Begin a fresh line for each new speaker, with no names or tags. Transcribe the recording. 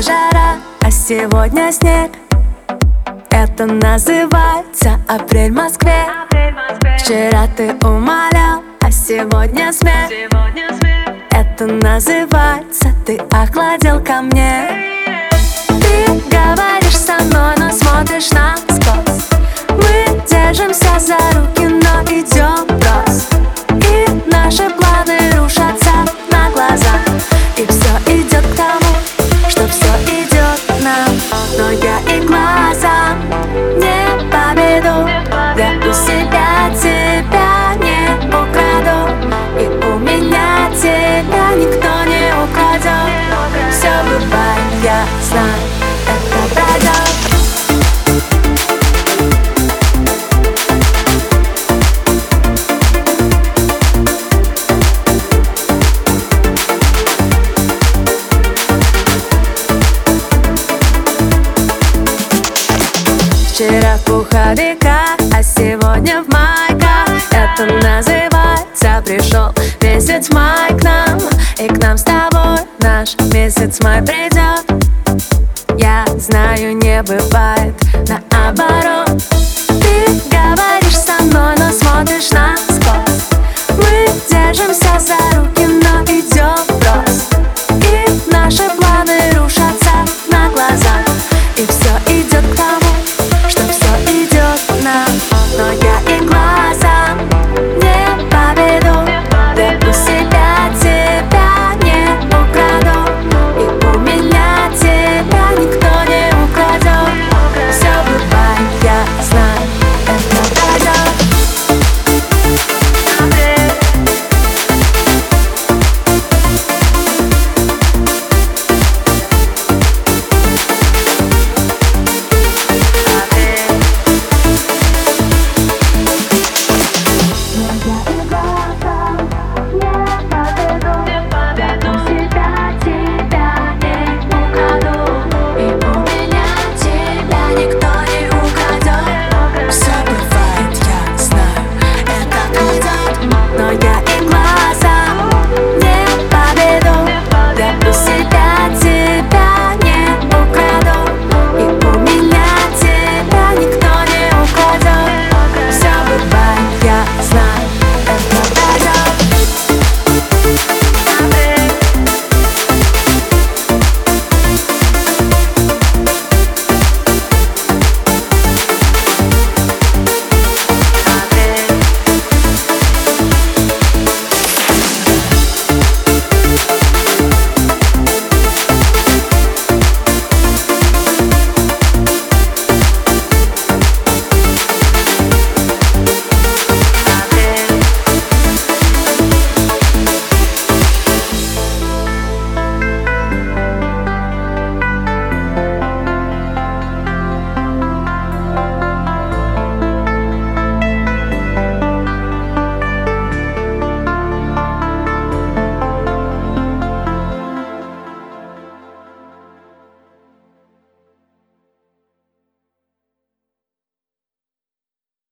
Вчера жара, а сегодня снег. Это называется апрель в Москве. Вчера ты умолял, а сегодня смех. Это называется ты охладил ко мне. Ты говоришь со мной, но смотришь насквозь никто не украдет Все бывает, я знаю, это пройдет Вчера в пуховиках, а сегодня в майках Это называется пришел месяц май и к нам с тобой наш месяц май придет Я знаю, не бывает наоборот. Ты говоришь со мной, но смотришь на сквозь Мы держимся за руки, но идем врозь И наши планы рушатся на глазах. И все идет к